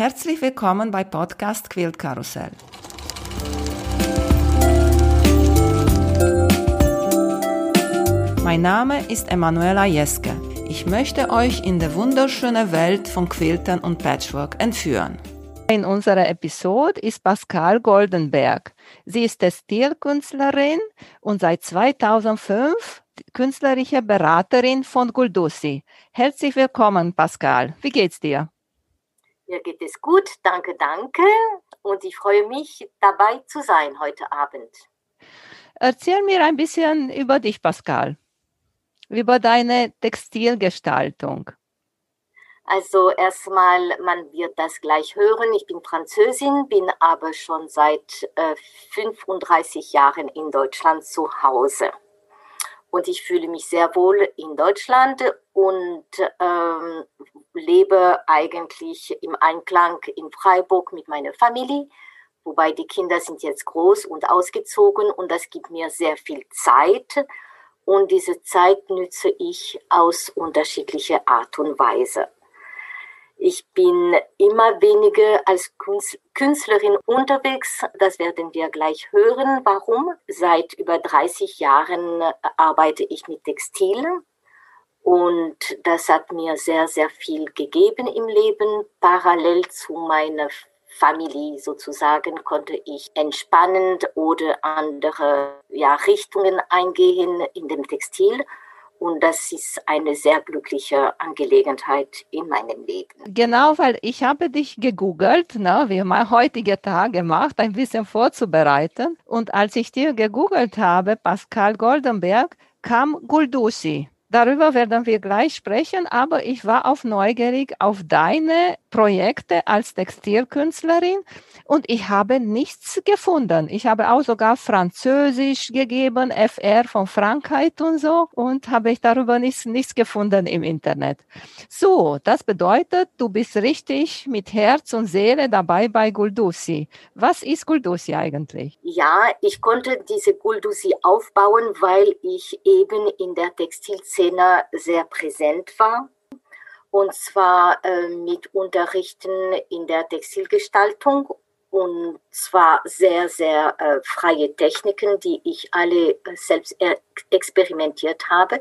Herzlich willkommen bei Podcast Quilt Karussell. Mein Name ist Emanuela Jeske. Ich möchte euch in die wunderschöne Welt von Quiltern und Patchwork entführen. In unserer Episode ist Pascal Goldenberg. Sie ist Textilkünstlerin und seit 2005 künstlerische Beraterin von Guldussi. Herzlich willkommen, Pascal. Wie geht's dir? Mir geht es gut, danke, danke. Und ich freue mich, dabei zu sein heute Abend. Erzähl mir ein bisschen über dich, Pascal, über deine Textilgestaltung. Also erstmal, man wird das gleich hören. Ich bin Französin, bin aber schon seit äh, 35 Jahren in Deutschland zu Hause. Und ich fühle mich sehr wohl in Deutschland und ähm, lebe eigentlich im Einklang in Freiburg mit meiner Familie. Wobei die Kinder sind jetzt groß und ausgezogen und das gibt mir sehr viel Zeit. Und diese Zeit nütze ich aus unterschiedlicher Art und Weise. Ich bin immer weniger als Künstlerin unterwegs. Das werden wir gleich hören. Warum? Seit über 30 Jahren arbeite ich mit Textil. Und das hat mir sehr, sehr viel gegeben im Leben. Parallel zu meiner Familie sozusagen konnte ich entspannend oder andere ja, Richtungen eingehen in dem Textil. Und das ist eine sehr glückliche Angelegenheit in meinem Leben. Genau, weil ich habe dich gegoogelt, ne, wie mein heutiger Tag gemacht, ein bisschen vorzubereiten. Und als ich dir gegoogelt habe, Pascal Goldenberg, kam Guldusi. Darüber werden wir gleich sprechen, aber ich war auch neugierig auf deine Projekte als Textilkünstlerin und ich habe nichts gefunden. Ich habe auch sogar Französisch gegeben, FR von Frankreich und so und habe ich darüber nichts, nichts gefunden im Internet. So, das bedeutet, du bist richtig mit Herz und Seele dabei bei Guldusi. Was ist Guldusi eigentlich? Ja, ich konnte diese Guldusi aufbauen, weil ich eben in der Textilszene Szene sehr präsent war. Und zwar äh, mit Unterrichten in der Textilgestaltung und zwar sehr, sehr äh, freie Techniken, die ich alle äh, selbst experimentiert habe.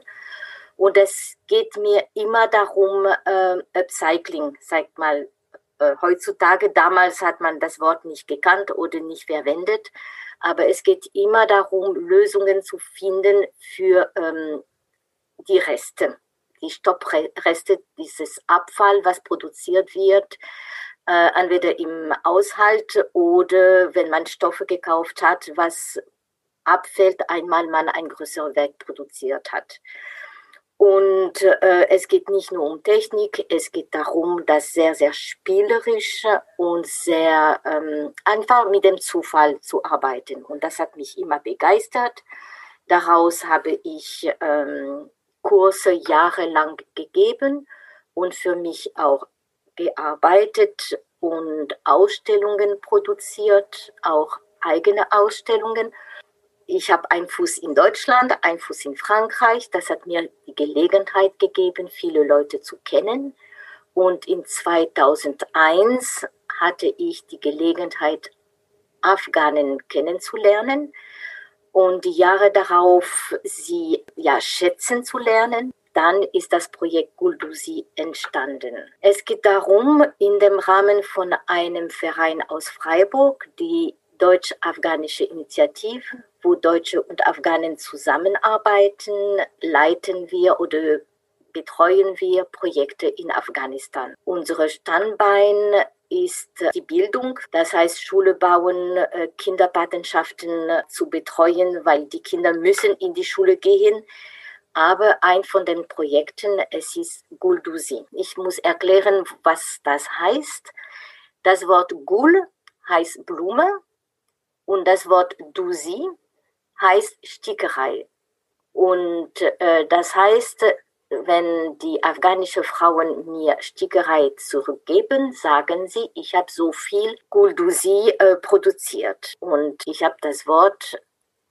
Und es geht mir immer darum, äh, Upcycling, sagt mal, äh, heutzutage, damals hat man das Wort nicht gekannt oder nicht verwendet, aber es geht immer darum, Lösungen zu finden für ähm, die Reste, die Stoppreste, dieses Abfall, was produziert wird, äh, entweder im Aushalt oder wenn man Stoffe gekauft hat, was abfällt, einmal man ein größeres Werk produziert hat. Und äh, es geht nicht nur um Technik, es geht darum, das sehr, sehr spielerisch und sehr ähm, einfach mit dem Zufall zu arbeiten. Und das hat mich immer begeistert. Daraus habe ich ähm, Kurse jahrelang gegeben und für mich auch gearbeitet und Ausstellungen produziert, auch eigene Ausstellungen. Ich habe einen Fuß in Deutschland, einen Fuß in Frankreich. Das hat mir die Gelegenheit gegeben, viele Leute zu kennen. Und in 2001 hatte ich die Gelegenheit, Afghanen kennenzulernen und die Jahre darauf sie ja schätzen zu lernen. Dann ist das Projekt Guldusi entstanden. Es geht darum, in dem Rahmen von einem Verein aus Freiburg, die Deutsch-Afghanische Initiative, wo Deutsche und Afghanen zusammenarbeiten, leiten wir oder betreuen wir Projekte in Afghanistan. Unsere Standbein ist die Bildung, das heißt Schule bauen, äh, Kinderpatenschaften äh, zu betreuen, weil die Kinder müssen in die Schule gehen. Aber ein von den Projekten, es ist Guldusi. Ich muss erklären, was das heißt. Das Wort Gul heißt Blume und das Wort Dusi heißt Stickerei. Und äh, das heißt, wenn die afghanischen Frauen mir Stickerei zurückgeben, sagen sie, ich habe so viel Guldusi äh, produziert. Und ich habe das Wort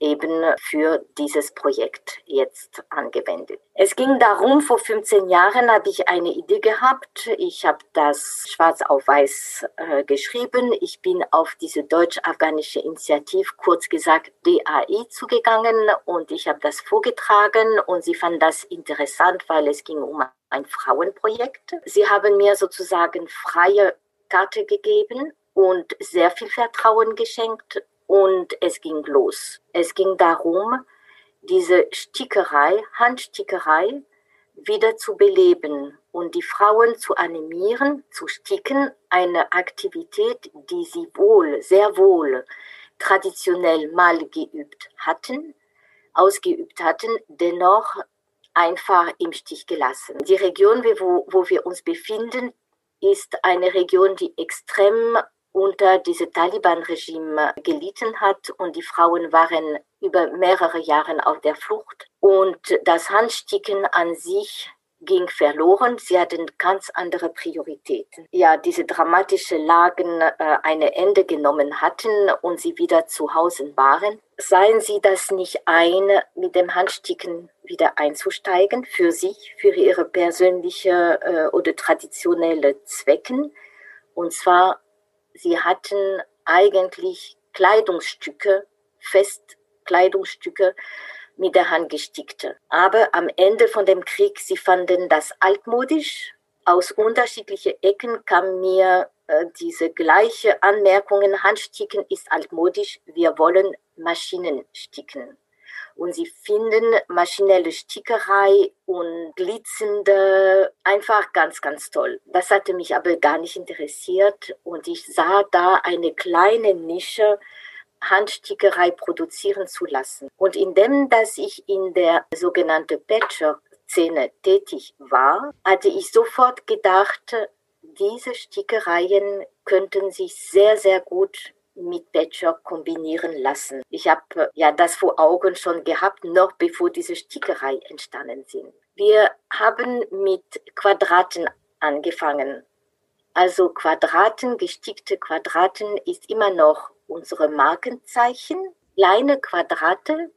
eben für dieses Projekt jetzt angewendet. Es ging darum, vor 15 Jahren habe ich eine Idee gehabt. Ich habe das schwarz auf weiß äh, geschrieben. Ich bin auf diese deutsch-afghanische Initiative, kurz gesagt DAI, zugegangen und ich habe das vorgetragen und sie fanden das interessant, weil es ging um ein Frauenprojekt. Sie haben mir sozusagen freie Karte gegeben und sehr viel Vertrauen geschenkt und es ging los. Es ging darum, diese Stickerei, Handstickerei wieder zu beleben und die Frauen zu animieren, zu sticken, eine Aktivität, die sie wohl, sehr wohl traditionell mal geübt hatten, ausgeübt hatten, dennoch einfach im Stich gelassen. Die Region, wo, wo wir uns befinden, ist eine Region, die extrem unter diesem Taliban-Regime gelitten hat und die Frauen waren über mehrere Jahre auf der Flucht. Und das Handsticken an sich ging verloren. Sie hatten ganz andere Prioritäten. Ja, diese dramatischen Lagen äh, eine Ende genommen hatten und sie wieder zu Hause waren. Seien Sie das nicht ein, mit dem Handsticken wieder einzusteigen für sich, für Ihre persönliche äh, oder traditionelle Zwecken. Und zwar sie hatten eigentlich Kleidungsstücke, Festkleidungsstücke mit der Hand gestickte. Aber am Ende von dem Krieg, sie fanden das altmodisch. Aus unterschiedlichen Ecken kam mir äh, diese gleiche Anmerkungen, Handsticken ist altmodisch, wir wollen Maschinen sticken und sie finden maschinelle Stickerei und glitzernde einfach ganz, ganz toll. Das hatte mich aber gar nicht interessiert und ich sah da eine kleine Nische, Handstickerei produzieren zu lassen. Und indem, dass ich in der sogenannten Patchwork-Szene tätig war, hatte ich sofort gedacht, diese Stickereien könnten sich sehr, sehr gut mit Patchwork kombinieren lassen. Ich habe äh, ja das vor Augen schon gehabt, noch bevor diese Stickerei entstanden sind. Wir haben mit Quadraten angefangen. Also Quadraten, gestickte Quadraten ist immer noch unsere Markenzeichen. Kleine Quadrate,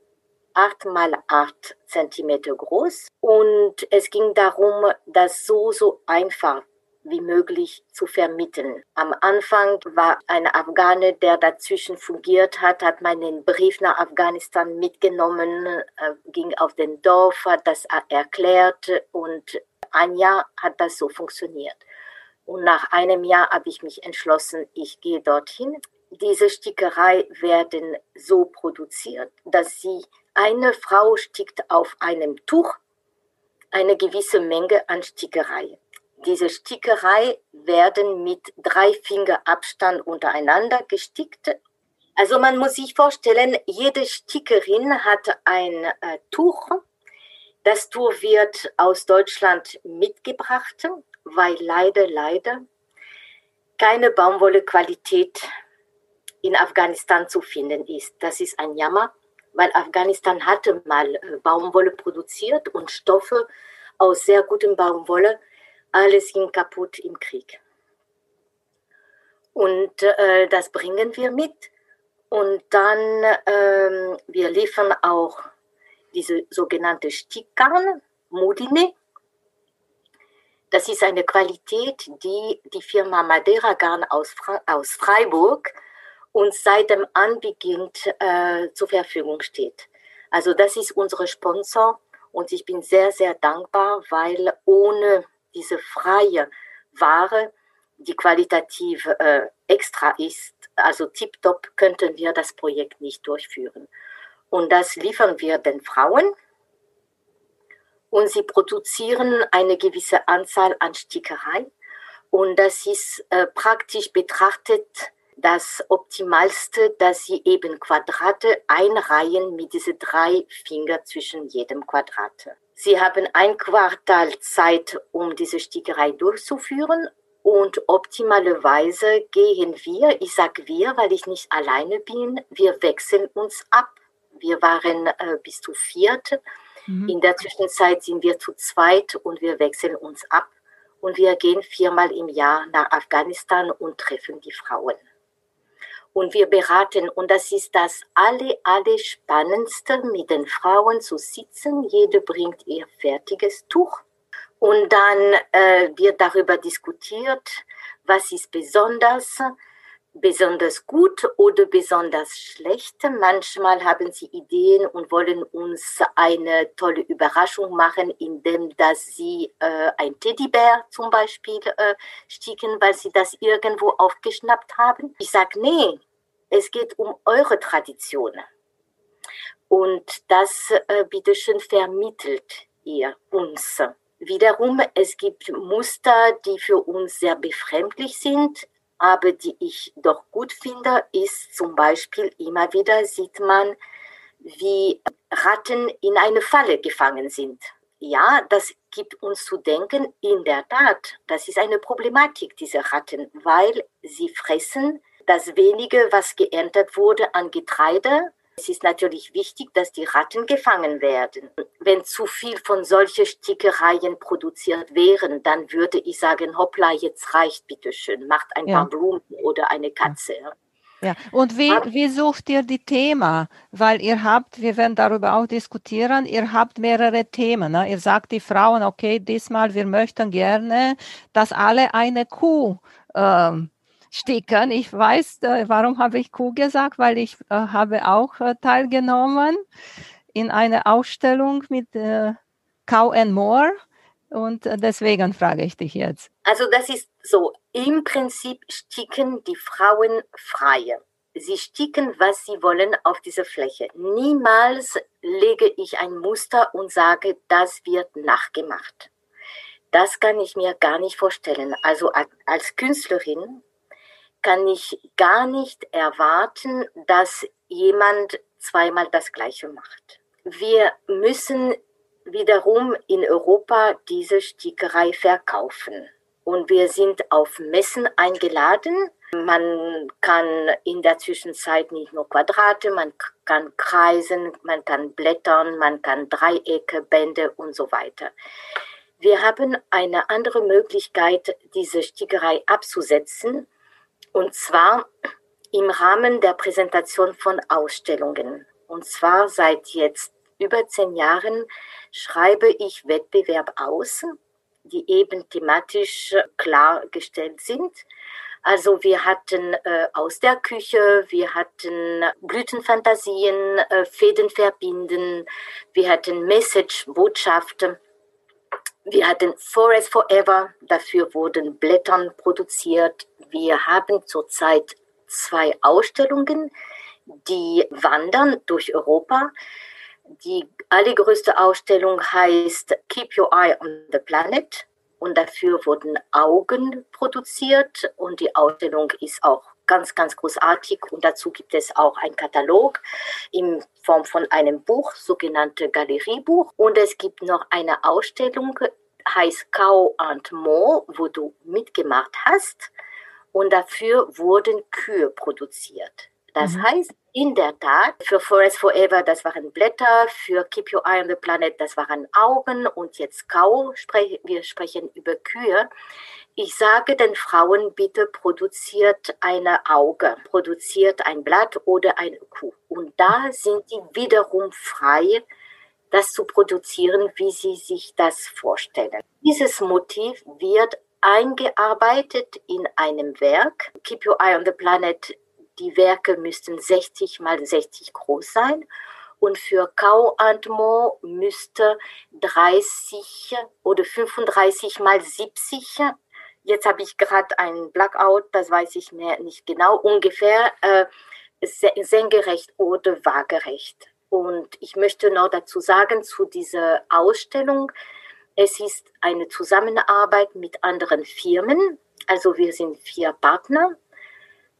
8 mal 8 Zentimeter groß. Und es ging darum, das so, so einfach wie möglich zu vermitteln. Am Anfang war ein Afghane, der dazwischen fungiert hat, hat meinen Brief nach Afghanistan mitgenommen, äh, ging auf den Dorf, hat das erklärt und ein Jahr hat das so funktioniert. Und nach einem Jahr habe ich mich entschlossen, ich gehe dorthin. Diese Stickerei werden so produziert, dass sie eine Frau stickt auf einem Tuch eine gewisse Menge an Stickerei. Diese Stickerei werden mit drei Finger Abstand untereinander gestickt. Also man muss sich vorstellen, jede Stickerin hat ein äh, Tuch. Das Tuch wird aus Deutschland mitgebracht, weil leider, leider keine Baumwollequalität in Afghanistan zu finden ist. Das ist ein Jammer, weil Afghanistan hatte mal äh, Baumwolle produziert und Stoffe aus sehr gutem Baumwolle alles ging kaputt im Krieg. Und äh, das bringen wir mit. Und dann, ähm, wir liefern auch diese sogenannte Stickgarn, Modine. Das ist eine Qualität, die die Firma Madeira Garn aus, Fra aus Freiburg uns seit dem Anbeginn äh, zur Verfügung steht. Also das ist unser Sponsor und ich bin sehr, sehr dankbar, weil ohne diese freie Ware, die qualitativ äh, extra ist, also tiptop, könnten wir das Projekt nicht durchführen. Und das liefern wir den Frauen und sie produzieren eine gewisse Anzahl an Stickerei. Und das ist äh, praktisch betrachtet das Optimalste, dass sie eben Quadrate einreihen mit diesen drei Finger zwischen jedem Quadrat. Sie haben ein Quartal Zeit, um diese Stickerei durchzuführen und optimalerweise gehen wir, ich sage wir, weil ich nicht alleine bin, wir wechseln uns ab. Wir waren äh, bis zu viert. Mhm. In der Zwischenzeit sind wir zu zweit und wir wechseln uns ab. Und wir gehen viermal im Jahr nach Afghanistan und treffen die Frauen. Und wir beraten. Und das ist das alle, alle Spannendste, mit den Frauen zu sitzen. Jede bringt ihr fertiges Tuch. Und dann äh, wird darüber diskutiert, was ist besonders, besonders gut oder besonders schlecht. Manchmal haben sie Ideen und wollen uns eine tolle Überraschung machen, indem dass sie äh, ein Teddybär zum Beispiel äh, sticken, weil sie das irgendwo aufgeschnappt haben. Ich sage, nee, es geht um eure Tradition. Und das, äh, bitteschön, vermittelt ihr uns. Wiederum, es gibt Muster, die für uns sehr befremdlich sind, aber die ich doch gut finde, ist zum Beispiel immer wieder sieht man, wie Ratten in eine Falle gefangen sind. Ja, das gibt uns zu denken, in der Tat, das ist eine Problematik, diese Ratten, weil sie fressen das wenige, was geerntet wurde an Getreide, es ist natürlich wichtig, dass die Ratten gefangen werden. Wenn zu viel von solchen Stickereien produziert wären, dann würde ich sagen, hoppla, jetzt reicht, bitteschön, macht ein ja. paar Blumen oder eine Katze. Ja, und wie, wie sucht ihr die Themen? Weil ihr habt, wir werden darüber auch diskutieren, ihr habt mehrere Themen. Ne? Ihr sagt die Frauen, okay, diesmal, wir möchten gerne, dass alle eine Kuh ähm, stickern. Ich weiß, äh, warum habe ich Kuh gesagt, weil ich äh, habe auch äh, teilgenommen in einer Ausstellung mit äh, Cow and More und äh, deswegen frage ich dich jetzt. Also das ist so, im Prinzip sticken die Frauen frei. Sie sticken, was sie wollen auf dieser Fläche. Niemals lege ich ein Muster und sage, das wird nachgemacht. Das kann ich mir gar nicht vorstellen. Also als Künstlerin kann ich gar nicht erwarten, dass jemand zweimal das Gleiche macht. Wir müssen wiederum in Europa diese Stickerei verkaufen. Und wir sind auf Messen eingeladen. Man kann in der Zwischenzeit nicht nur Quadrate, man kann Kreisen, man kann Blättern, man kann Dreiecke, Bände und so weiter. Wir haben eine andere Möglichkeit, diese Stickerei abzusetzen. Und zwar im Rahmen der Präsentation von Ausstellungen. Und zwar seit jetzt über zehn Jahren schreibe ich Wettbewerb aus, die eben thematisch klargestellt sind. Also wir hatten äh, aus der Küche, wir hatten Blütenfantasien, äh, Fäden verbinden, wir hatten Message, Botschaften. Wir hatten Forest Forever, dafür wurden Blättern produziert. Wir haben zurzeit zwei Ausstellungen, die wandern durch Europa. Die allergrößte Ausstellung heißt Keep Your Eye on the Planet und dafür wurden Augen produziert und die Ausstellung ist auch ganz, ganz großartig. Und dazu gibt es auch einen Katalog in Form von einem Buch, sogenannte Galeriebuch. Und es gibt noch eine Ausstellung, heißt Cow and More, wo du mitgemacht hast. Und dafür wurden Kühe produziert. Das mhm. heißt, in der Tat, für Forest Forever, das waren Blätter, für Keep Your Eye on the Planet, das waren Augen und jetzt Kau, wir sprechen über Kühe. Ich sage den Frauen, bitte produziert eine Auge, produziert ein Blatt oder eine Kuh. Und da sind die wiederum frei, das zu produzieren, wie sie sich das vorstellen. Dieses Motiv wird eingearbeitet in einem Werk. Keep Your Eye on the Planet die Werke müssten 60 mal 60 groß sein und für Kau and Mo müsste 30 oder 35 mal 70. Jetzt habe ich gerade einen Blackout, das weiß ich mehr nicht genau, ungefähr äh, senkrecht oder waagerecht. Und ich möchte noch dazu sagen, zu dieser Ausstellung, es ist eine Zusammenarbeit mit anderen Firmen. Also wir sind vier Partner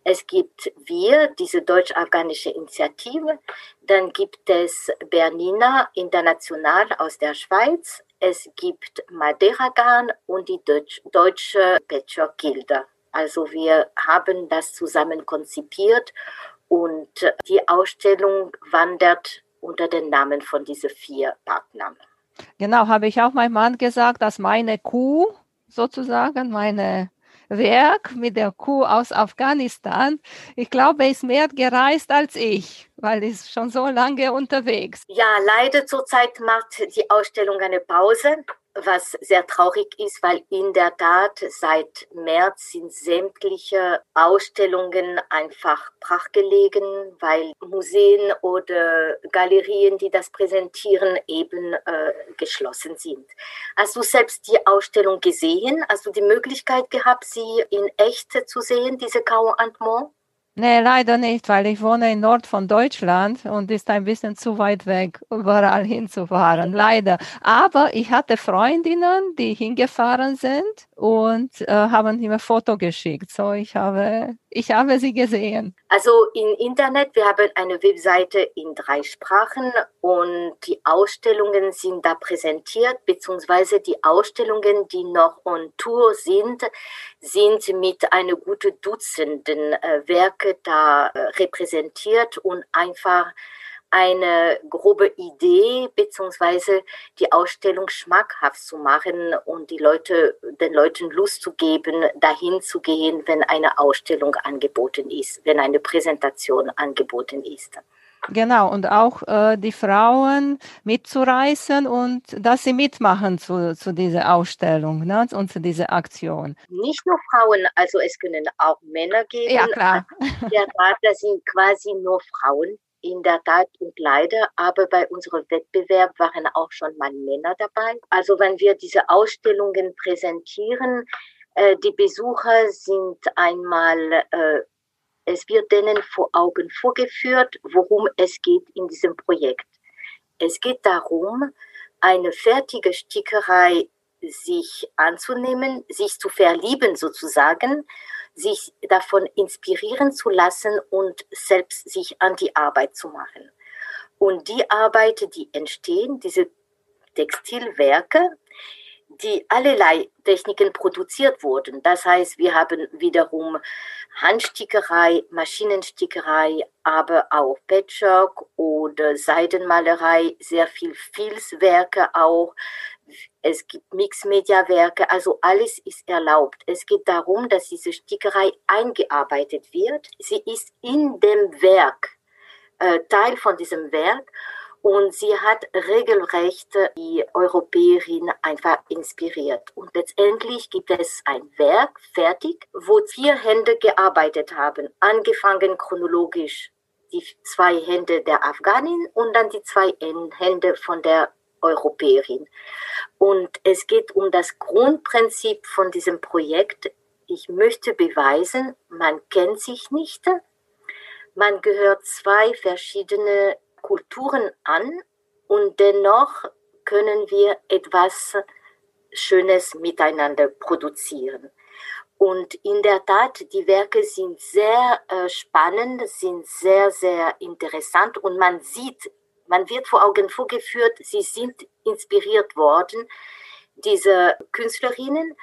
es gibt wir, diese deutsch-afghanische Initiative. Dann gibt es Bernina International aus der Schweiz. Es gibt Madeira Garn und die Deutsch, deutsche Patchwork Gilde. Also wir haben das zusammen konzipiert und die Ausstellung wandert unter den Namen von diesen vier Partnern. Genau, habe ich auch meinem Mann gesagt, dass meine Kuh sozusagen, meine Werk mit der Kuh aus Afghanistan. Ich glaube, er ist mehr gereist als ich, weil er ist schon so lange unterwegs. Ja, leider zurzeit macht die Ausstellung eine Pause was sehr traurig ist, weil in der Tat seit März sind sämtliche Ausstellungen einfach brachgelegen, weil Museen oder Galerien, die das präsentieren, eben äh, geschlossen sind. Hast du selbst die Ausstellung gesehen? Hast du die Möglichkeit gehabt, sie in echt zu sehen, diese Cao Antmont? Nee, leider nicht, weil ich wohne in Nord von Deutschland und ist ein bisschen zu weit weg, überall hinzufahren. Leider. Aber ich hatte Freundinnen, die hingefahren sind und äh, haben mir ein Foto geschickt. So, ich habe ich habe sie gesehen. Also im Internet, wir haben eine Webseite in drei Sprachen und die Ausstellungen sind da präsentiert, beziehungsweise die Ausstellungen, die noch on Tour sind, sind mit einer guten Dutzenden äh, Werke da äh, repräsentiert und einfach eine grobe Idee beziehungsweise die Ausstellung schmackhaft zu machen und die Leute, den Leuten Lust zu geben, dahin zu gehen, wenn eine Ausstellung angeboten ist, wenn eine Präsentation angeboten ist. Genau, und auch äh, die Frauen mitzureißen und dass sie mitmachen zu, zu dieser Ausstellung ne, und zu dieser Aktion. Nicht nur Frauen, also es können auch Männer geben. Ja, klar. Der Radler sind quasi nur Frauen, in der Tat und leider, aber bei unserem Wettbewerb waren auch schon mal Männer dabei. Also wenn wir diese Ausstellungen präsentieren, äh, die Besucher sind einmal, äh, es wird denen vor Augen vorgeführt, worum es geht in diesem Projekt. Es geht darum, eine fertige Stickerei sich anzunehmen, sich zu verlieben sozusagen sich davon inspirieren zu lassen und selbst sich an die Arbeit zu machen. Und die Arbeiten, die entstehen, diese Textilwerke, die allerlei Techniken produziert wurden. Das heißt, wir haben wiederum Handstickerei, Maschinenstickerei, aber auch Patchwork oder Seidenmalerei, sehr viel Filzwerke auch, es gibt Mixmedia-Werke, also alles ist erlaubt. Es geht darum, dass diese Stickerei eingearbeitet wird. Sie ist in dem Werk, äh, Teil von diesem Werk und sie hat regelrecht die Europäerin einfach inspiriert. Und letztendlich gibt es ein Werk fertig, wo vier Hände gearbeitet haben, angefangen chronologisch die zwei Hände der Afghanin und dann die zwei Hände von der Europäerin. Und es geht um das Grundprinzip von diesem Projekt. Ich möchte beweisen, man kennt sich nicht. Man gehört zwei verschiedene Kulturen an und dennoch können wir etwas Schönes miteinander produzieren. Und in der Tat, die Werke sind sehr äh, spannend, sind sehr, sehr interessant und man sieht man wird vor Augen vorgeführt, sie sind inspiriert worden, diese Künstlerinnen.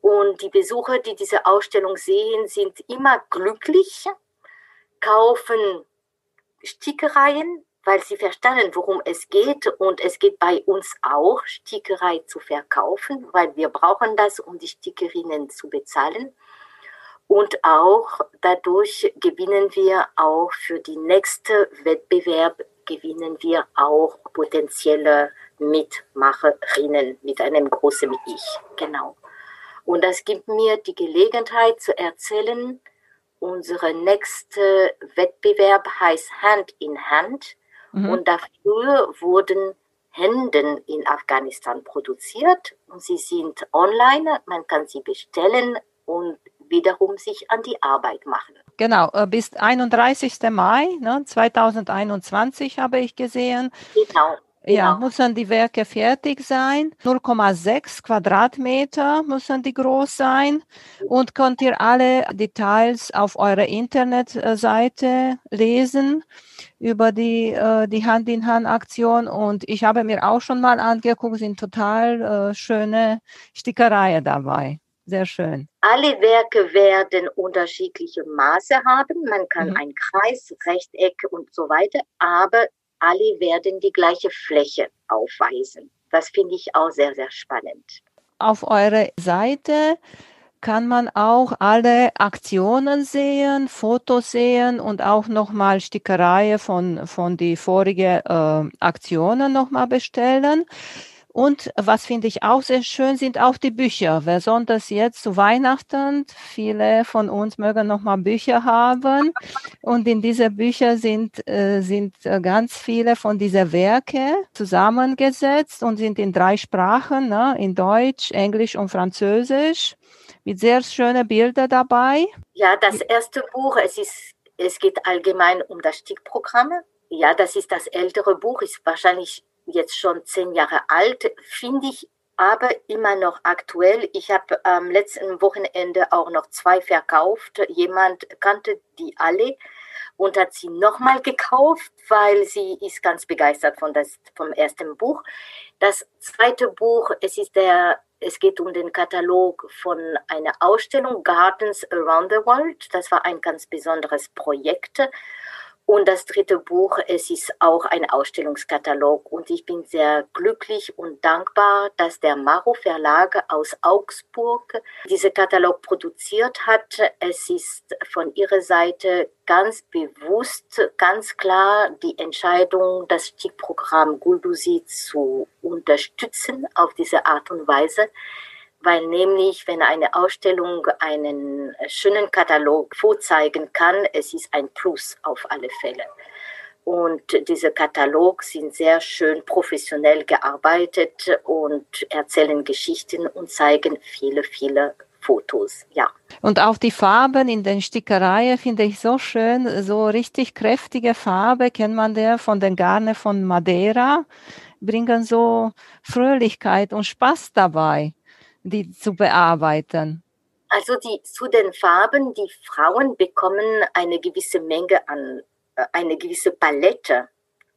Und die Besucher, die diese Ausstellung sehen, sind immer glücklich, kaufen Stickereien, weil sie verstanden, worum es geht. Und es geht bei uns auch, Stickerei zu verkaufen, weil wir brauchen das, um die Stickerinnen zu bezahlen. Und auch dadurch gewinnen wir auch für die nächste Wettbewerb gewinnen wir auch potenzielle Mitmacherinnen mit einem großen Ich. Genau. Und das gibt mir die Gelegenheit zu erzählen, unser nächster Wettbewerb heißt Hand in Hand. Mhm. Und dafür wurden Händen in Afghanistan produziert und sie sind online. Man kann sie bestellen und wiederum sich an die Arbeit machen. Genau, äh, bis 31. Mai ne, 2021 habe ich gesehen. Genau. Ja, genau. müssen die Werke fertig sein. 0,6 Quadratmeter müssen die groß sein. Und könnt ihr alle Details auf eurer Internetseite lesen über die, äh, die Hand-in-Hand-Aktion. Und ich habe mir auch schon mal angeguckt, sind total äh, schöne Stickereien dabei. Sehr schön. Alle Werke werden unterschiedliche Maße haben. Man kann mhm. ein Kreis, Rechteck und so weiter, aber alle werden die gleiche Fläche aufweisen. Das finde ich auch sehr, sehr spannend. Auf eurer Seite kann man auch alle Aktionen sehen, Fotos sehen und auch nochmal Stickerei von, von die vorigen äh, Aktionen nochmal bestellen. Und was finde ich auch sehr schön, sind auch die Bücher. Besonders jetzt zu Weihnachten. Viele von uns mögen nochmal Bücher haben. Und in diese Bücher sind, äh, sind äh, ganz viele von diesen Werke zusammengesetzt und sind in drei Sprachen, ne? in Deutsch, Englisch und Französisch, mit sehr schönen Bildern dabei. Ja, das erste Buch, es ist, es geht allgemein um das Stickprogramm. Ja, das ist das ältere Buch, ist wahrscheinlich jetzt schon zehn Jahre alt, finde ich aber immer noch aktuell. Ich habe am letzten Wochenende auch noch zwei verkauft. Jemand kannte die alle und hat sie nochmal gekauft, weil sie ist ganz begeistert von das, vom ersten Buch. Das zweite Buch, es ist der, es geht um den Katalog von einer Ausstellung Gardens Around the World. Das war ein ganz besonderes Projekt und das dritte Buch, es ist auch ein Ausstellungskatalog und ich bin sehr glücklich und dankbar, dass der Maro Verlag aus Augsburg diese Katalog produziert hat. Es ist von ihrer Seite ganz bewusst, ganz klar die Entscheidung, das Stickprogramm Guldusi zu unterstützen auf diese Art und Weise weil nämlich, wenn eine Ausstellung einen schönen Katalog vorzeigen kann, es ist ein Plus auf alle Fälle. Und diese Kataloge sind sehr schön professionell gearbeitet und erzählen Geschichten und zeigen viele, viele Fotos, ja. Und auch die Farben in den Stickereien finde ich so schön, so richtig kräftige Farbe, kennt man der von den Garne von Madeira, bringen so Fröhlichkeit und Spaß dabei die zu bearbeiten? Also die, zu den Farben, die Frauen bekommen eine gewisse Menge an, äh, eine gewisse Palette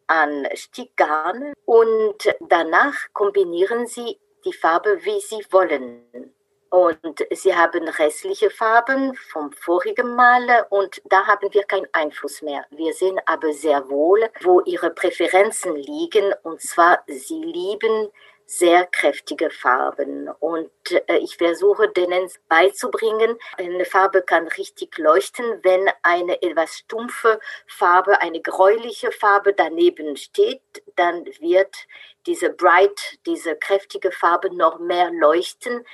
an Stickgarn und danach kombinieren sie die Farbe, wie sie wollen. Und sie haben restliche Farben vom vorigen Mal und da haben wir keinen Einfluss mehr. Wir sehen aber sehr wohl, wo ihre Präferenzen liegen. Und zwar, sie lieben sehr kräftige Farben. Und äh, ich versuche denen beizubringen, eine Farbe kann richtig leuchten, wenn eine etwas stumpfe Farbe, eine gräuliche Farbe daneben steht, dann wird diese bright, diese kräftige Farbe noch mehr leuchten.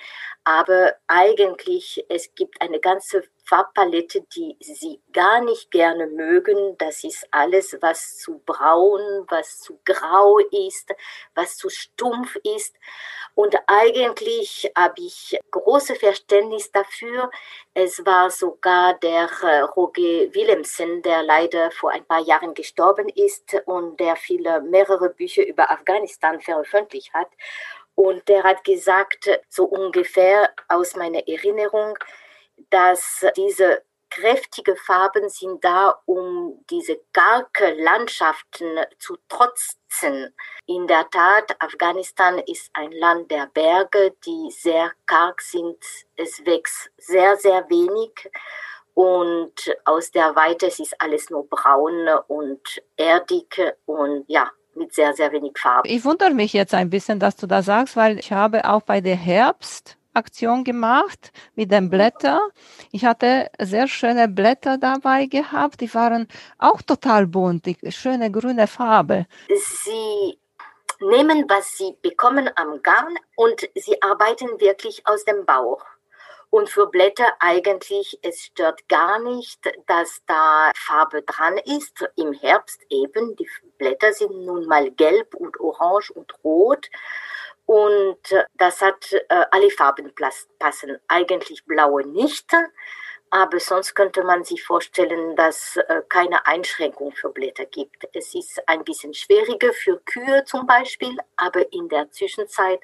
Aber eigentlich, es gibt eine ganze Farbpalette, die sie gar nicht gerne mögen. Das ist alles, was zu braun, was zu grau ist, was zu stumpf ist. Und eigentlich habe ich große Verständnis dafür. Es war sogar der äh, Roger Willemsen, der leider vor ein paar Jahren gestorben ist und der viele mehrere Bücher über Afghanistan veröffentlicht hat. Und der hat gesagt, so ungefähr aus meiner Erinnerung, dass diese kräftige Farben sind da, um diese karge Landschaften zu trotzen. In der Tat, Afghanistan ist ein Land der Berge, die sehr karg sind. Es wächst sehr, sehr wenig. Und aus der Weite ist alles nur braun und erdig und ja, mit sehr, sehr wenig Farbe. Ich wundere mich jetzt ein bisschen, dass du das sagst, weil ich habe auch bei der Herbst Aktion gemacht mit den Blättern. Ich hatte sehr schöne Blätter dabei gehabt. Die waren auch total bunt, die schöne grüne Farbe. Sie nehmen, was sie bekommen am Garn und sie arbeiten wirklich aus dem Bauch. Und für Blätter eigentlich, es stört gar nicht, dass da Farbe dran ist. Im Herbst eben, die Blätter sind nun mal gelb und orange und rot. Und das hat äh, alle Farben passen. Eigentlich blaue nicht, aber sonst könnte man sich vorstellen, dass äh, keine Einschränkung für Blätter gibt. Es ist ein bisschen schwieriger für Kühe zum Beispiel, aber in der Zwischenzeit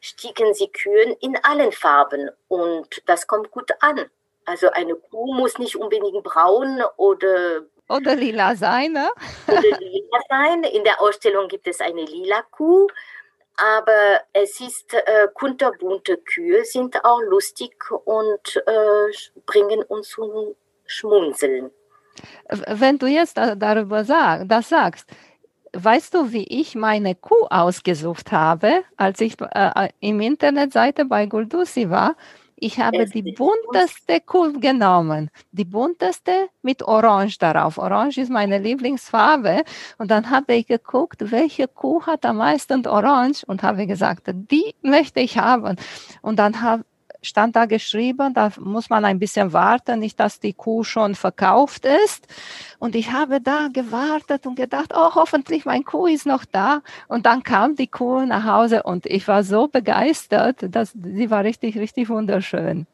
stiegen sie Kühen in allen Farben und das kommt gut an. Also eine Kuh muss nicht unbedingt braun oder oder lila sein, ne? oder lila sein. In der Ausstellung gibt es eine lila Kuh aber es ist äh, kunterbunte Kühe sind auch lustig und äh, bringen uns zum Schmunzeln. Wenn du jetzt darüber sag, das sagst, weißt du, wie ich meine Kuh ausgesucht habe, als ich äh, im Internetseite bei Guldusi war? Ich habe die bunteste Kuh genommen. Die bunteste mit Orange darauf. Orange ist meine Lieblingsfarbe. Und dann habe ich geguckt, welche Kuh hat am meisten Orange und habe gesagt, die möchte ich haben. Und dann habe stand da geschrieben, da muss man ein bisschen warten, nicht, dass die Kuh schon verkauft ist. Und ich habe da gewartet und gedacht, oh, hoffentlich mein Kuh ist noch da. Und dann kam die Kuh nach Hause und ich war so begeistert, dass sie war richtig, richtig wunderschön.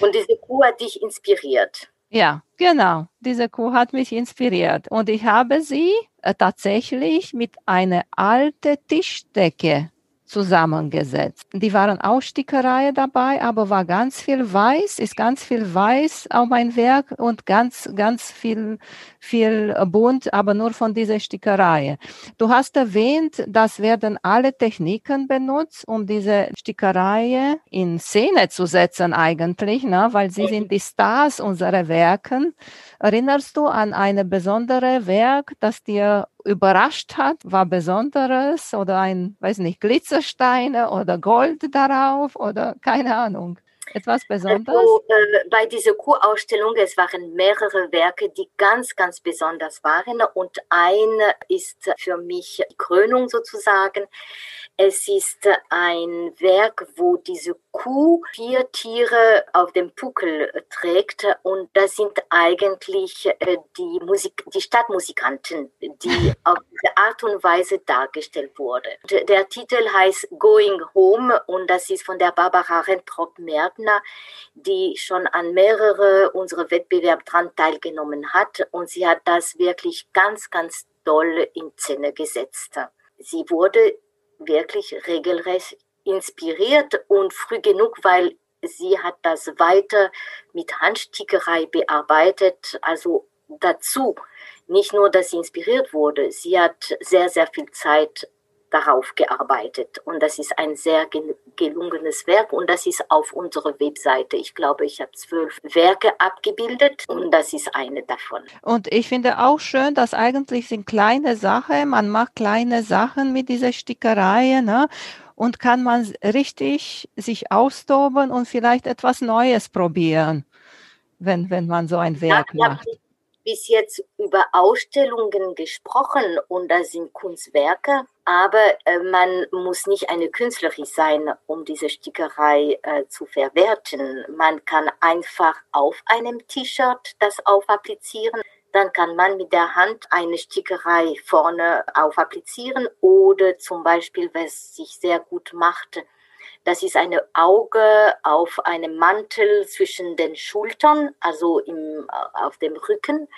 Und diese Kuh hat dich inspiriert. Ja, genau. Diese Kuh hat mich inspiriert. Und ich habe sie äh, tatsächlich mit einer alten Tischdecke zusammengesetzt. Die waren auch Stickerei dabei, aber war ganz viel weiß, ist ganz viel weiß auf mein Werk und ganz, ganz viel, viel bunt, aber nur von dieser Stickerei. Du hast erwähnt, das werden alle Techniken benutzt, um diese Stickerei in Szene zu setzen eigentlich, ne? weil sie sind die Stars unserer Werken. Erinnerst du an eine besondere Werk, das dir überrascht hat, war Besonderes oder ein, weiß nicht, Glitzersteine oder Gold darauf oder keine Ahnung. Etwas Besonderes? Also, äh, bei dieser Kurausstellung, es waren mehrere Werke, die ganz, ganz besonders waren. Und ein ist für mich die Krönung sozusagen. Es ist ein Werk, wo diese Kuh vier Tiere auf dem Puckel trägt und das sind eigentlich äh, die Musik, die Stadtmusikanten, die auf diese Art und Weise dargestellt wurde. Der Titel heißt Going Home und das ist von der Barbara Rentrop-Mertner, die schon an mehrere unserer Wettbewerbe dran teilgenommen hat und sie hat das wirklich ganz, ganz toll in Szene gesetzt. Sie wurde wirklich regelrecht inspiriert und früh genug, weil sie hat das weiter mit Handstickerei bearbeitet, also dazu. Nicht nur, dass sie inspiriert wurde, sie hat sehr, sehr viel Zeit darauf gearbeitet. Und das ist ein sehr gelungenes Werk und das ist auf unserer Webseite. Ich glaube, ich habe zwölf Werke abgebildet und das ist eine davon. Und ich finde auch schön, dass eigentlich sind kleine Sachen, man macht kleine Sachen mit dieser Stickerei, ne? Und kann man richtig sich austoben und vielleicht etwas Neues probieren, wenn, wenn man so ein Werk ja, macht bis jetzt über Ausstellungen gesprochen und das sind Kunstwerke, aber äh, man muss nicht eine Künstlerin sein, um diese Stickerei äh, zu verwerten. Man kann einfach auf einem T-Shirt das aufapplizieren. Dann kann man mit der Hand eine Stickerei vorne aufapplizieren oder zum Beispiel, was sich sehr gut macht, das ist ein Auge auf einem Mantel zwischen den Schultern, also im, auf dem Rücken.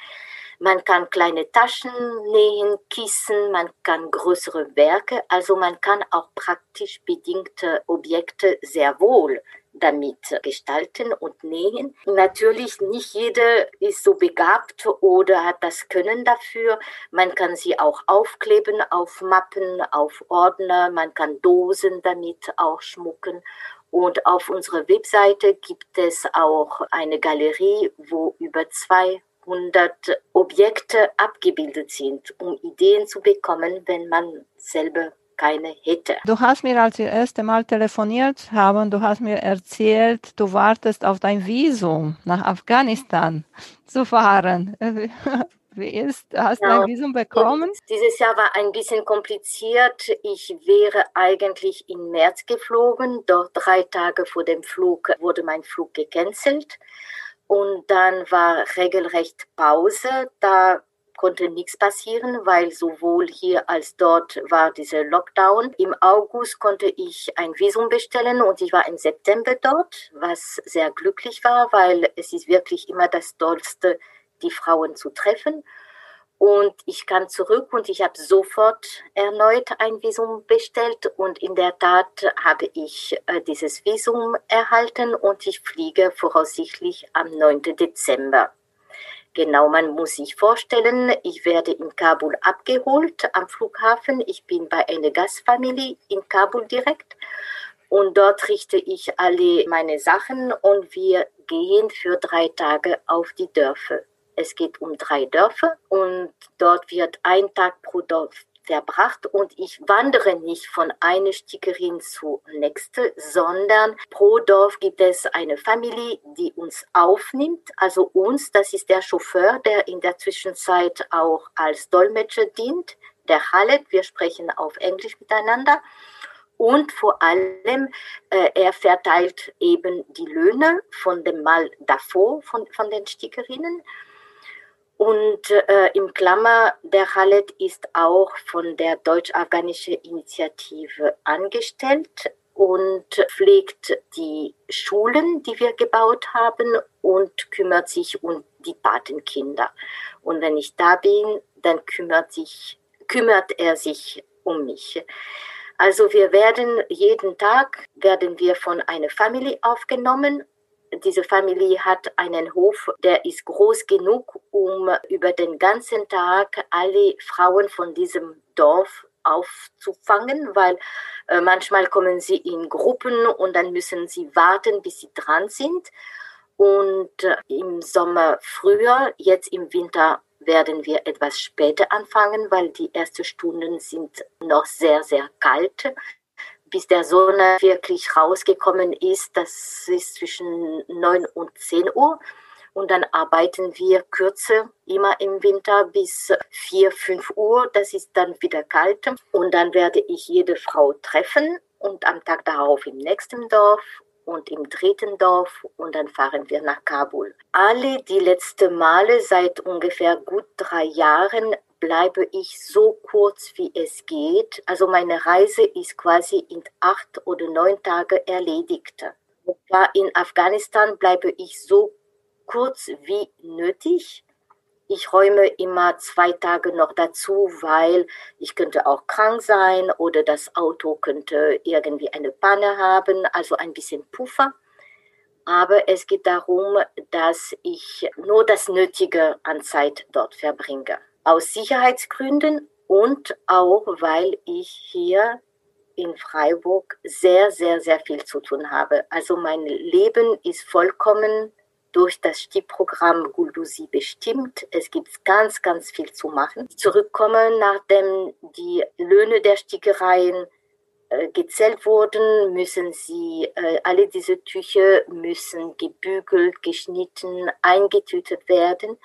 Man kann kleine Taschen nähen, Kissen, man kann größere Werke, also man kann auch praktisch bedingte Objekte sehr wohl damit gestalten und nähen. Natürlich nicht jeder ist so begabt oder hat das Können dafür. Man kann sie auch aufkleben auf Mappen, auf Ordner, man kann Dosen damit auch schmucken. Und auf unserer Webseite gibt es auch eine Galerie, wo über 200 Objekte abgebildet sind, um Ideen zu bekommen, wenn man selber keine hätte. Du hast mir, als wir das erste Mal telefoniert haben, du hast mir erzählt, du wartest auf dein Visum nach Afghanistan zu fahren. Wie ist, hast du ja. ein Visum bekommen? Dieses Jahr war ein bisschen kompliziert. Ich wäre eigentlich im März geflogen. Doch drei Tage vor dem Flug wurde mein Flug gecancelt. Und dann war regelrecht Pause. Da konnte nichts passieren, weil sowohl hier als dort war dieser Lockdown. Im August konnte ich ein Visum bestellen und ich war im September dort, was sehr glücklich war, weil es ist wirklich immer das Tollste, die Frauen zu treffen. Und ich kam zurück und ich habe sofort erneut ein Visum bestellt und in der Tat habe ich äh, dieses Visum erhalten und ich fliege voraussichtlich am 9. Dezember. Genau, man muss sich vorstellen, ich werde in Kabul abgeholt am Flughafen. Ich bin bei einer Gastfamilie in Kabul direkt und dort richte ich alle meine Sachen und wir gehen für drei Tage auf die Dörfer. Es geht um drei Dörfer und dort wird ein Tag pro Dorf verbracht und ich wandere nicht von einer Stickerin zur nächste, sondern pro Dorf gibt es eine Familie, die uns aufnimmt. Also uns, das ist der Chauffeur, der in der Zwischenzeit auch als Dolmetscher dient, der Hallet. Wir sprechen auf Englisch miteinander. Und vor allem, äh, er verteilt eben die Löhne von dem Mal davor von, von den Stickerinnen. Und äh, im Klammer, der Halet ist auch von der deutsch-afghanischen Initiative angestellt und pflegt die Schulen, die wir gebaut haben und kümmert sich um die Patenkinder. Und wenn ich da bin, dann kümmert, sich, kümmert er sich um mich. Also wir werden jeden Tag werden wir von einer Familie aufgenommen diese Familie hat einen Hof, der ist groß genug, um über den ganzen Tag alle Frauen von diesem Dorf aufzufangen, weil äh, manchmal kommen sie in Gruppen und dann müssen sie warten, bis sie dran sind. Und äh, im Sommer früher, jetzt im Winter werden wir etwas später anfangen, weil die ersten Stunden sind noch sehr, sehr kalt bis der Sonne wirklich rausgekommen ist, das ist zwischen 9 und 10 Uhr. Und dann arbeiten wir kürzer, immer im Winter bis 4, 5 Uhr. Das ist dann wieder kalt. Und dann werde ich jede Frau treffen und am Tag darauf im nächsten Dorf und im dritten Dorf und dann fahren wir nach Kabul. Alle die letzten Male seit ungefähr gut drei Jahren bleibe ich so kurz wie es geht. Also meine Reise ist quasi in acht oder neun Tage erledigt. In Afghanistan bleibe ich so kurz wie nötig. Ich räume immer zwei Tage noch dazu, weil ich könnte auch krank sein oder das Auto könnte irgendwie eine Panne haben, also ein bisschen Puffer. Aber es geht darum, dass ich nur das Nötige an Zeit dort verbringe aus Sicherheitsgründen und auch, weil ich hier in Freiburg sehr, sehr, sehr viel zu tun habe. Also mein Leben ist vollkommen durch das Stippprogramm Guldusi bestimmt. Es gibt ganz, ganz viel zu machen. Zurückkommen, nachdem die Löhne der Stickereien äh, gezählt wurden, müssen sie, äh, alle diese Tücher müssen gebügelt, geschnitten, eingetütet werden.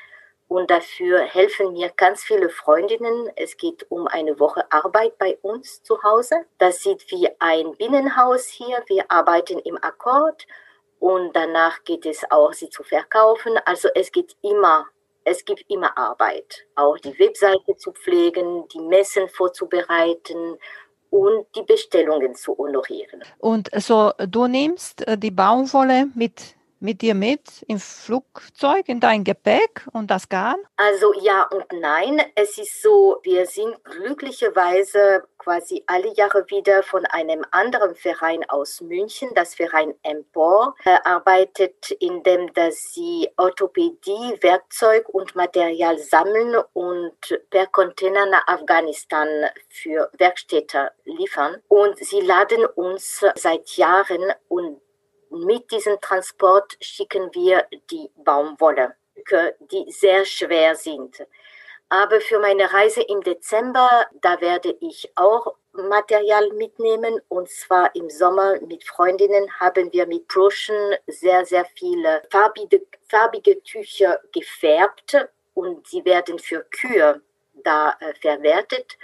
Und dafür helfen mir ganz viele Freundinnen. Es geht um eine Woche Arbeit bei uns zu Hause. Das sieht wie ein Binnenhaus hier. Wir arbeiten im Akkord und danach geht es auch, sie zu verkaufen. Also es geht immer, es gibt immer Arbeit. Auch die Webseite zu pflegen, die Messen vorzubereiten und die Bestellungen zu honorieren. Und so, du nimmst äh, die Baumwolle mit mit dir mit im Flugzeug, in dein Gepäck und das Garn? Also ja und nein. Es ist so, wir sind glücklicherweise quasi alle Jahre wieder von einem anderen Verein aus München, das Verein Empor, arbeitet, indem dass sie Orthopädie, Werkzeug und Material sammeln und per Container nach Afghanistan für Werkstätte liefern. Und sie laden uns seit Jahren und mit diesem Transport schicken wir die Baumwolle, die sehr schwer sind. Aber für meine Reise im Dezember, da werde ich auch Material mitnehmen. Und zwar im Sommer mit Freundinnen haben wir mit Broschen sehr, sehr viele farbige, farbige Tücher gefärbt und sie werden für Kühe da äh, verwertet.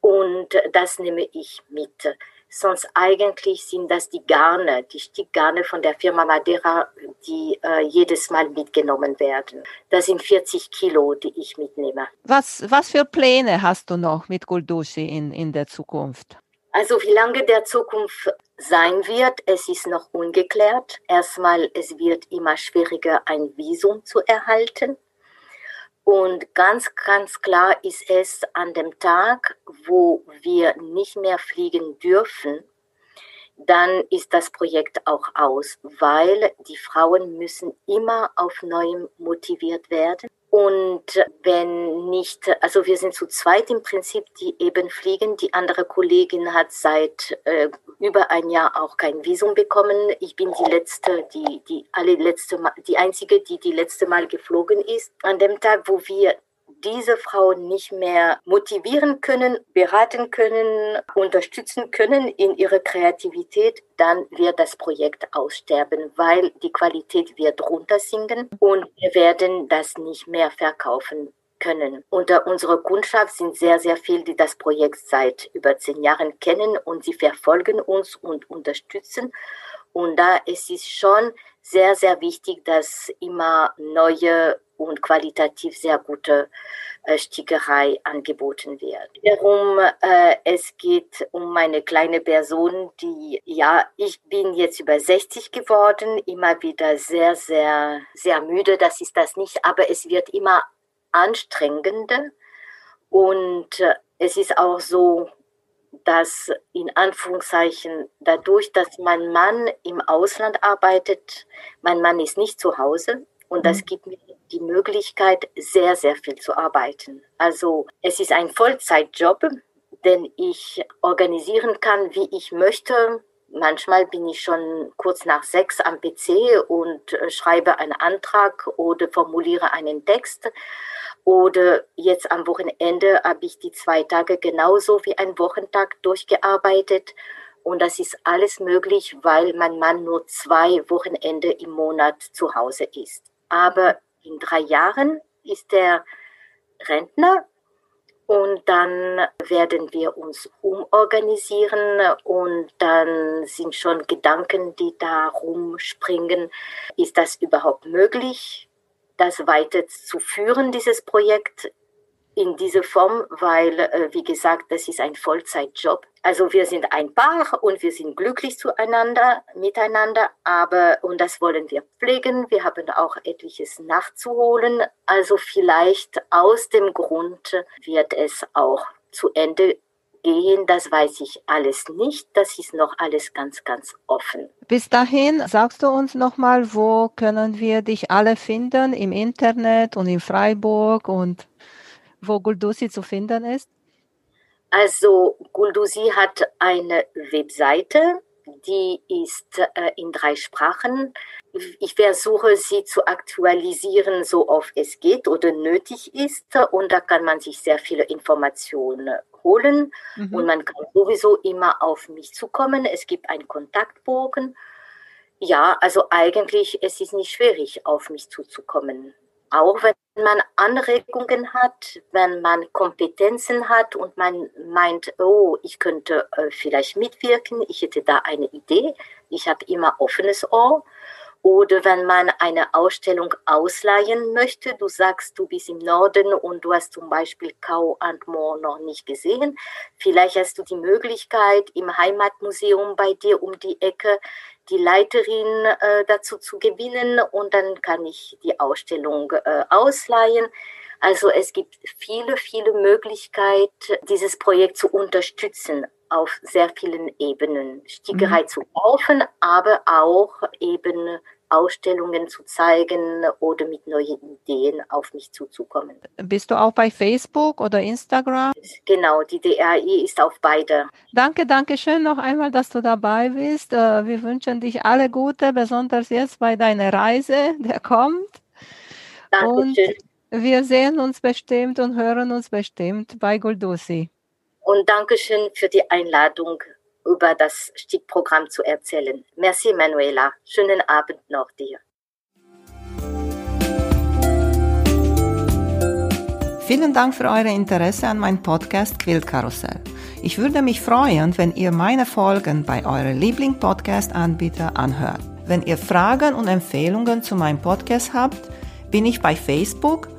Und das nehme ich mit sonst eigentlich sind das die Garne, die Stickgarne von der Firma Madeira, die äh, jedes Mal mitgenommen werden. Das sind 40 Kilo, die ich mitnehme. Was, was für Pläne hast du noch mit Guldushi in, in der Zukunft? Also wie lange der Zukunft sein wird, es ist noch ungeklärt. Erstmal, es wird immer schwieriger, ein Visum zu erhalten. Und ganz, ganz klar ist es an dem Tag, wo wir nicht mehr fliegen dürfen, dann ist das Projekt auch aus, weil die Frauen müssen immer auf Neuem motiviert werden. Und wenn nicht, also wir sind zu zweit im Prinzip, die eben fliegen. Die andere Kollegin hat seit äh, über ein Jahr auch kein Visum bekommen. Ich bin die letzte, die, die alle letzte die einzige, die die letzte Mal geflogen ist. An dem Tag, wo wir diese Frau nicht mehr motivieren können, beraten können, unterstützen können in ihrer Kreativität, dann wird das Projekt aussterben, weil die Qualität wird runtersinken und wir werden das nicht mehr verkaufen können. Unter unserer Kundschaft sind sehr, sehr viele, die das Projekt seit über zehn Jahren kennen und sie verfolgen uns und unterstützen. Und da ist es schon sehr, sehr wichtig, dass immer neue und qualitativ sehr gute äh, Stickerei angeboten wird. Darum äh, es geht um eine kleine Person, die ja, ich bin jetzt über 60 geworden, immer wieder sehr, sehr, sehr müde. Das ist das nicht, aber es wird immer anstrengender und äh, es ist auch so, dass in Anführungszeichen dadurch, dass mein Mann im Ausland arbeitet, mein Mann ist nicht zu Hause und das mhm. gibt mir die Möglichkeit, sehr, sehr viel zu arbeiten. Also es ist ein Vollzeitjob, den ich organisieren kann, wie ich möchte. Manchmal bin ich schon kurz nach sechs am PC und äh, schreibe einen Antrag oder formuliere einen Text. Oder jetzt am Wochenende habe ich die zwei Tage genauso wie ein Wochentag durchgearbeitet. Und das ist alles möglich, weil mein Mann nur zwei Wochenende im Monat zu Hause ist. Aber in drei Jahren ist er Rentner und dann werden wir uns umorganisieren und dann sind schon Gedanken, die da rumspringen. Ist das überhaupt möglich? Das weiter zu führen, dieses Projekt in dieser Form, weil, äh, wie gesagt, das ist ein Vollzeitjob. Also wir sind ein Paar und wir sind glücklich zueinander, miteinander, aber, und das wollen wir pflegen. Wir haben auch etliches nachzuholen. Also vielleicht aus dem Grund wird es auch zu Ende gehen, das weiß ich alles nicht. Das ist noch alles ganz, ganz offen. Bis dahin sagst du uns nochmal, wo können wir dich alle finden im Internet und in Freiburg und wo Guldusi zu finden ist? Also Guldusi hat eine Webseite, die ist äh, in drei Sprachen. Ich versuche sie zu aktualisieren, so oft es geht oder nötig ist. Und da kann man sich sehr viele Informationen holen. Mhm. Und man kann sowieso immer auf mich zukommen. Es gibt einen Kontaktbogen. Ja, also eigentlich es ist nicht schwierig, auf mich zuzukommen. Auch wenn man Anregungen hat, wenn man Kompetenzen hat und man meint, oh, ich könnte äh, vielleicht mitwirken, ich hätte da eine Idee, ich habe immer offenes Ohr. Oder wenn man eine Ausstellung ausleihen möchte, du sagst, du bist im Norden und du hast zum Beispiel Kau and More noch nicht gesehen. Vielleicht hast du die Möglichkeit, im Heimatmuseum bei dir um die Ecke die Leiterin äh, dazu zu gewinnen und dann kann ich die Ausstellung äh, ausleihen. Also es gibt viele, viele Möglichkeiten, dieses Projekt zu unterstützen auf sehr vielen Ebenen. Stickerei mhm. zu kaufen, aber auch eben Ausstellungen zu zeigen oder mit neuen Ideen auf mich zuzukommen. Bist du auch bei Facebook oder Instagram? Genau, die DRI ist auf beide. Danke, danke schön noch einmal, dass du dabei bist. Äh, wir wünschen dich alle Gute, besonders jetzt bei deiner Reise, der kommt. Dankeschön. Und wir sehen uns bestimmt und hören uns bestimmt bei Guldusi. Und Dankeschön für die Einladung über das Stickprogramm zu erzählen. Merci, Manuela. Schönen Abend noch dir. Vielen Dank für euer Interesse an meinem Podcast Quillkarussell. Ich würde mich freuen, wenn ihr meine Folgen bei eurem Liebling-Podcast-Anbieter anhört. Wenn ihr Fragen und Empfehlungen zu meinem Podcast habt, bin ich bei Facebook